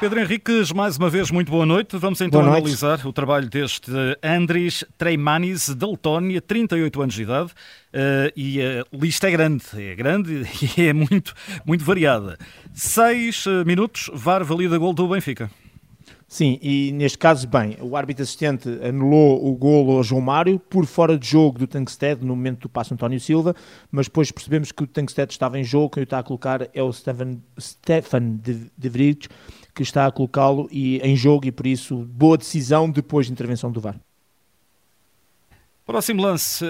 Pedro Henriques, mais uma vez, muito boa noite. Vamos então analisar o trabalho deste Andris Treimanis, da Letónia, 38 anos de idade. Uh, e a lista é grande, é grande e é muito, muito variada. Seis uh, minutos, VAR valida gol do Benfica. Sim, e neste caso, bem, o árbitro assistente anulou o golo ao João Mário por fora de jogo do Tankstead no momento do passo António Silva, mas depois percebemos que o Tankstead estava em jogo, quem o está a colocar é o Stefan, Stefan de, de que está a colocá-lo em jogo e por isso boa decisão depois de intervenção do VAR. Próximo lance, uh,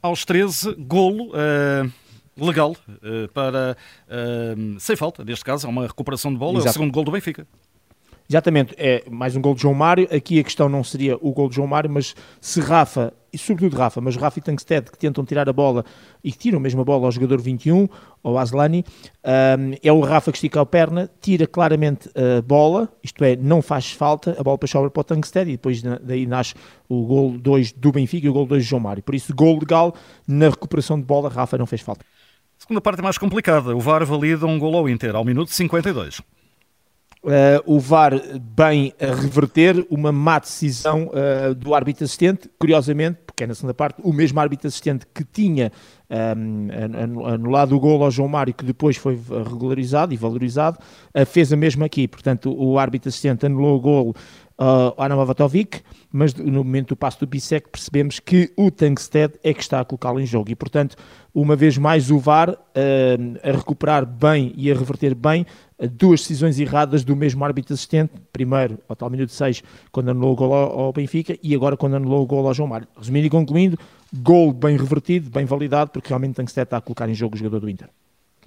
aos 13, golo. Uh, legal uh, para sem falta, neste caso, é uma recuperação de bola, Exato. é o segundo gol do Benfica. Exatamente, é mais um gol de João Mário. Aqui a questão não seria o gol de João Mário, mas se Rafa, e sobretudo Rafa, mas Rafa e Tankstead que tentam tirar a bola e que tiram mesmo a bola ao jogador 21, ao Aslani, um, é o Rafa que estica a perna, tira claramente a bola, isto é, não faz falta, a bola para sobra para o Tankstead e depois daí nasce o gol 2 do Benfica e o gol 2 de João Mário. Por isso, gol legal na recuperação de bola, Rafa não fez falta. Segunda parte é mais complicada. O VAR valida um gol ao Inter ao minuto 52 uh, o VAR bem a reverter uma má decisão uh, do árbitro assistente, curiosamente, porque é na segunda parte o mesmo árbitro assistente que tinha um, ehm, anulado o gol ao João Mário, que depois foi regularizado e valorizado, uh, fez a mesma aqui. Portanto, o árbitro assistente anulou o gol uh, Ana Mavatovic, mas no momento do passo do Bissek percebemos que o Tankstead é que está a colocá-lo em jogo e, portanto, uma vez mais o VAR uh, a recuperar bem e a reverter bem duas decisões erradas do mesmo árbitro assistente, primeiro ao tal minuto 6, quando anulou o gol ao, ao Benfica, e agora quando anulou o gol ao João Mário. Resumindo e concluindo, gol bem revertido, bem validado, porque realmente Tankstead está a colocar em jogo o jogador do Inter.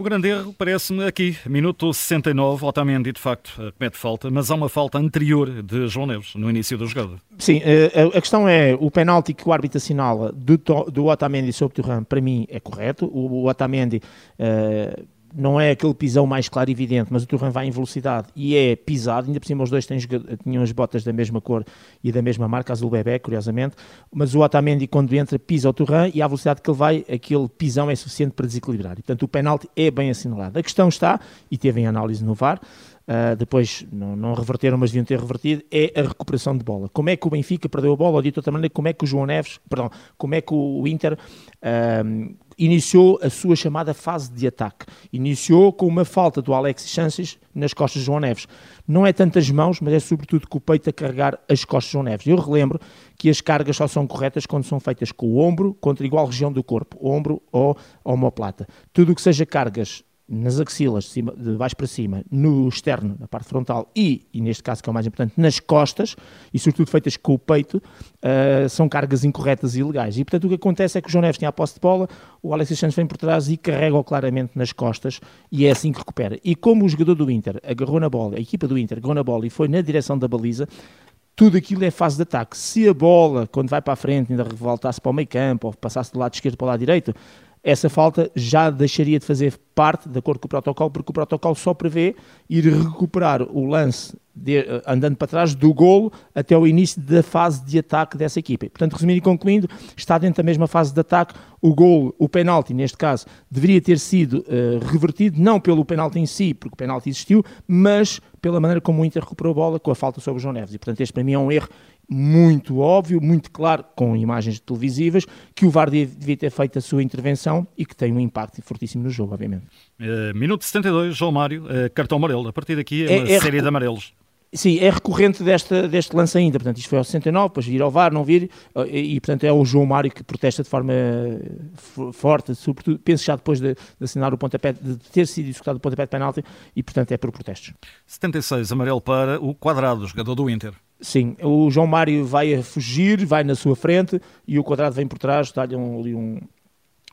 O grande erro parece-me aqui, minuto 69, Otamendi de facto comete falta, mas há uma falta anterior de João Neves no início do jogado. Sim, eh, a questão é, o penalti que o árbitro assinala do, do Otamendi sobre o Turan, para mim é correto, o Otamendi... Uh, não é aquele pisão mais claro e evidente, mas o Turhan vai em velocidade e é pisado, ainda por cima os dois têm, tinham as botas da mesma cor e da mesma marca, azul bebê, curiosamente, mas o Otamendi quando entra pisa o Turhan e à velocidade que ele vai, aquele pisão é suficiente para desequilibrar. E, portanto, o penalti é bem assinalado. A questão está, e teve em análise no VAR, Uh, depois não, não, reverteram, mas deviam ter revertido, é a recuperação de bola. Como é que o Benfica perdeu a bola, ou de outra maneira, como é que o João Neves, perdão, como é que o Inter uh, iniciou a sua chamada fase de ataque. Iniciou com uma falta do Alex Chances nas costas de João Neves. Não é tantas mãos, mas é sobretudo com o peito a carregar as costas de João Neves. Eu relembro que as cargas só são corretas quando são feitas com o ombro contra igual região do corpo, ombro ou omoplata. Tudo o que seja cargas nas axilas, de, cima, de baixo para cima, no externo, na parte frontal e, e neste caso que é o mais importante, nas costas, e sobretudo feitas com o peito, uh, são cargas incorretas e ilegais. E portanto o que acontece é que o João Neves tem a posse de bola, o Alexis Santos vem por trás e carrega-o claramente nas costas e é assim que recupera. E como o jogador do Inter agarrou na bola, a equipa do Inter agarrou na bola e foi na direção da baliza, tudo aquilo é fase de ataque. Se a bola, quando vai para a frente, ainda voltasse para o meio campo ou passasse do lado esquerdo para o lado direito, essa falta já deixaria de fazer parte, de acordo com o protocolo, porque o protocolo só prevê ir recuperar o lance de, eh, andando para trás do golo até o início da fase de ataque dessa equipa. Portanto, resumindo e concluindo, está dentro da mesma fase de ataque, o golo, o penalti, neste caso, deveria ter sido uh, revertido, não pelo penalti em si, porque o penalti existiu, mas pela maneira como o Inter recuperou a bola com a falta sobre o João Neves. E, portanto, este para mim é um erro muito óbvio, muito claro, com imagens televisivas, que o VAR devia ter feito a sua intervenção e que tem um impacto fortíssimo no jogo, obviamente. Uh, minuto 72, João Mário, uh, cartão amarelo. A partir daqui é, é uma é, série de amarelos. Sim, é recorrente desta, deste lance ainda. Portanto, isto foi ao 69, depois vir ao VAR, não vir. E, e, portanto, é o João Mário que protesta de forma forte, sobretudo, penso já depois de, de assinar o pontapé, de ter sido executado o pontapé de penalti, e, portanto, é por protestos. 76, amarelo para o quadrado, jogador do Inter. Sim, o João Mário vai a fugir, vai na sua frente e o quadrado vem por trás, dá-lhe um, um,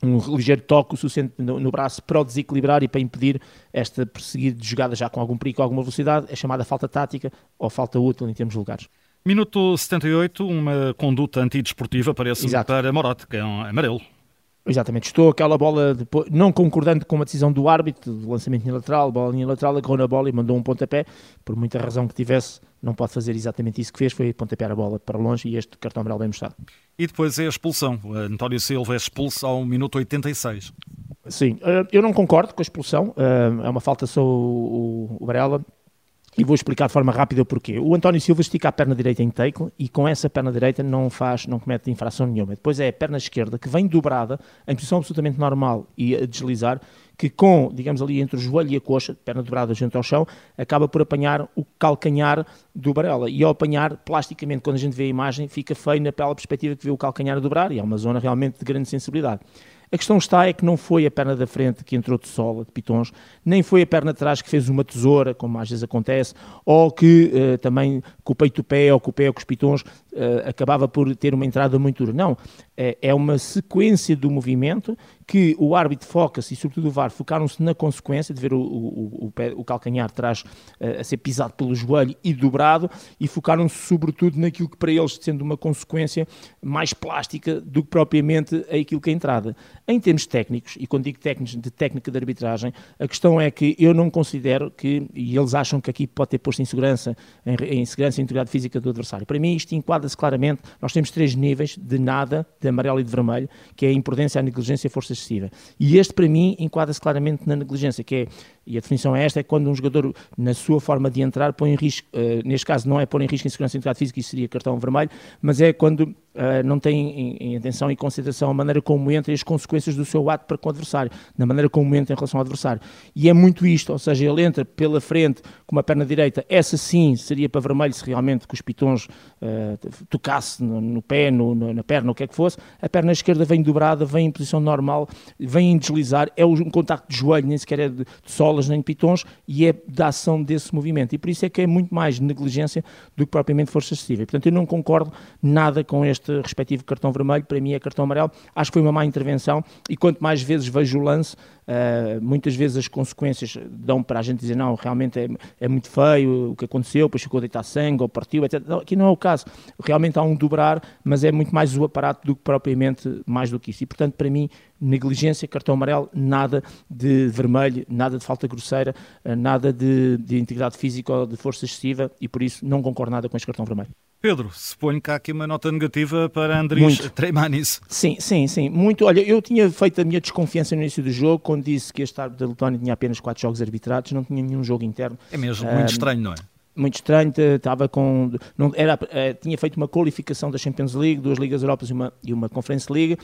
um ligeiro toque o suficiente no, no, braço para o desequilibrar e para impedir esta perseguir de jogada já com algum perigo, alguma velocidade. É chamada falta tática ou falta útil em termos de lugares. Minuto 78, uma conduta antidesportiva, parece para Morat, que é um amarelo. Exatamente, estou aquela bola, depois, não concordando com a decisão do árbitro, do lançamento lateral, bola linha lateral, agarrou na bola e mandou um pontapé, por muita razão que tivesse, não pode fazer exatamente isso que fez, foi pontapear a bola para longe e este cartão amarelo bem mostrado. E depois é a expulsão, o António Silva é expulso ao minuto 86. Sim, eh, eu não concordo com a expulsão, eh, é uma falta só o Varela, E vou explicar de forma rápida o porquê. O António Silva estica a perna direita em tackle e com essa perna direita não faz, não comete infração nenhuma. Depois é a perna esquerda que vem dobrada em posição absolutamente normal e a deslizar, que com, digamos ali, entre o joelho e a coxa, perna dobrada junto ao chão, acaba por apanhar o calcanhar do Barella. E ao apanhar, plasticamente, quando a gente vê a imagem, fica feio na pela perspectiva que vê o calcanhar a dobrar e é uma zona realmente de grande sensibilidade. A questão está é que não foi a perna da frente que entrou de sola, de pitons, nem foi a perna de trás que fez uma tesoura, como às vezes acontece, ou que uh, também com o peito do pé ou com o pé ou com os pitons uh, acabava por ter uma entrada muito dura. Não, é, é uma sequência do movimento que o árbitro foca-se e sobretudo o VAR focaram-se na consequência de ver o, o, o, pé, o calcanhar atrás uh, a ser pisado pelo joelho e dobrado e focaram-se sobretudo naquilo que para eles sendo uma consequência mais plástica do que propriamente aquilo que é entrada. Em termos técnicos, e quando digo técnicos de técnica de arbitragem, a questão é que eu não considero que, e eles acham que aqui pode ter posto em segurança, em, em segurança e integridade física do adversário. Para mim isto enquadra-se claramente, nós temos três níveis de nada, de amarelo e de vermelho, que é a imprudência, a negligência e a força excessiva. E este para mim enquadra-se claramente na negligência, que é e a definição é esta, é quando um jogador, na sua forma de entrar, põe em risco, uh, neste caso não é pôr em risco em segurança e integridade física, isso seria cartão vermelho, mas é quando uh, não tem em, em, atenção e consideração a maneira como entra e as consequências do seu ato para com o adversário, na maneira como entra em relação ao adversário. E é muito isto, ou seja, ele entra pela frente com uma perna direita, essa sim seria para vermelho se realmente com os pitons uh, tocasse no, no pé, no, no, na perna, o que é que fosse, a perna esquerda vem dobrada, vem em posição normal, vem em deslizar, é um contacto de joelho, nem sequer é de, de solo, bolas nem pitons e é da ação desse movimento. E por isso é que é muito mais negligência do que propriamente força excessiva. E, portanto, eu não concordo nada com este respectivo cartão vermelho. Para mim é cartão amarelo. Acho que foi uma má intervenção e quanto mais vezes vejo o lance, Uh, muitas vezes as consequências dão para a gente dizer não, realmente é, é muito feio o que aconteceu, depois ficou deitar sangue ou partiu, etc. Aqui não é o caso. Realmente há um dobrar, mas é muito mais o aparato do que propriamente mais do que isso. E portanto, para mim, negligência, cartão amarelo, nada de vermelho, nada de falta grosseira, uh, nada de, de integridade física ou de força excessiva e por isso não concordo nada com este cartão vermelho. Pedro, suponho que há aqui uma nota negativa para Andrés Treimanis. Sim, sim, sim. Muito. Olha, eu tinha feito a minha desconfiança no início do jogo, quando disse que este árbitro da Letónia tinha apenas quatro jogos arbitrados, não tinha nenhum jogo interno. É mesmo, muito estranho, não é? Muito estranho, estava com. Não, era, eh, tinha feito uma qualificação da Champions League, duas Ligas Europas e uma, e uma Conference League.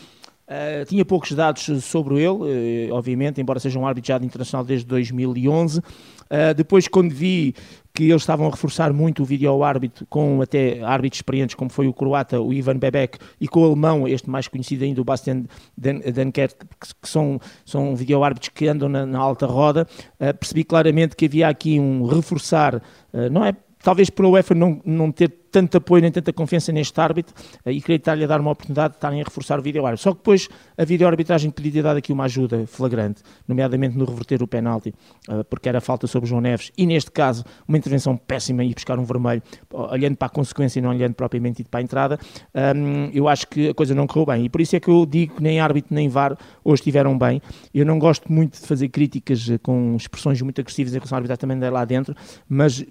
Uh, tinha poucos dados sobre ele, uh, obviamente, embora seja um árbitro já internacional desde 2011. Uh, depois, quando vi que eles estavam a reforçar muito o vídeo árbitro com até árbitros experientes, como foi o croata, o Ivan Bebek, e com o alemão, este mais conhecido ainda, o Bastian Dankert, que são, são vídeo árbitros que andam na, na alta roda, percebi claramente que havia aqui um reforçar, não é talvez por a UEFA não, não ter tanto apoio nem tanta confiança neste árbitro eh, e queria estar-lhe a dar uma oportunidade de estarem a reforçar o vídeo-árbitro. Só que depois a vídeo-arbitragem podia dado aqui uma ajuda flagrante, nomeadamente no reverter o penalti, eh, porque era falta sobre João Neves e neste caso uma intervenção péssima e buscar um vermelho, olhando para a consequência e não olhando propriamente para a entrada, eu acho que a coisa não correu bem e por isso é que eu digo que nem árbitro nem VAR hoje estiveram bem. Eu não gosto muito de fazer críticas eh, com expressões muito agressivas em relação à arbitragem também lá dentro, mas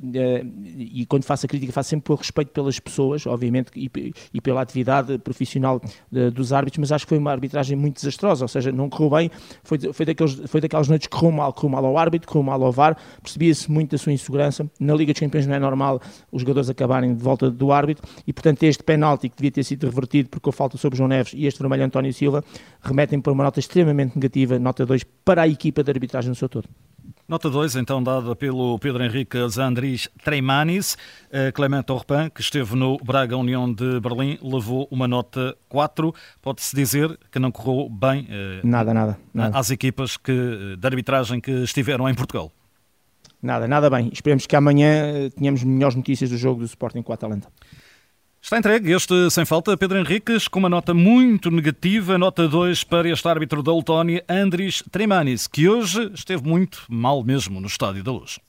e quando faço a crítica faço sempre por respeito pelas pessoas, obviamente, e, e pela atividade profissional de, dos árbitros, mas acho que foi uma arbitragem muito desastrosa, ou seja, não correu bem, foi, foi, daqueles, foi daquelas noites que correu mal, correu mal ao árbitro, correu mal ao VAR, percebia-se muito da sua insegurança, na Liga dos Campeões não é normal os jogadores acabarem de volta do árbitro, e portanto este penalti que devia ter sido revertido porque a falta sobre João Neves e este vermelho António Silva, remetem para uma nota extremamente negativa, nota 2, para a equipa de arbitragem no seu todo. Nota 2, então, dada pelo Pedro Henrique Zandris Treimanis. Uh, Clement Orpin, que esteve no Braga União de Berlim, levou uma nota 4. Pode-se dizer que não correu bem uh, nada, nada, nada. às equipas que, de arbitragem que estiveram em Portugal. Nada, nada bem. Esperemos que amanhã tenhamos melhores notícias do jogo do Sporting com a Atalanta. Está entregue este sem falta, Pedro Henriques, com uma nota muito negativa, nota 2 para este árbitro da Letónia, Andris Tremanis, que hoje esteve muito mal mesmo no Estádio da Luz.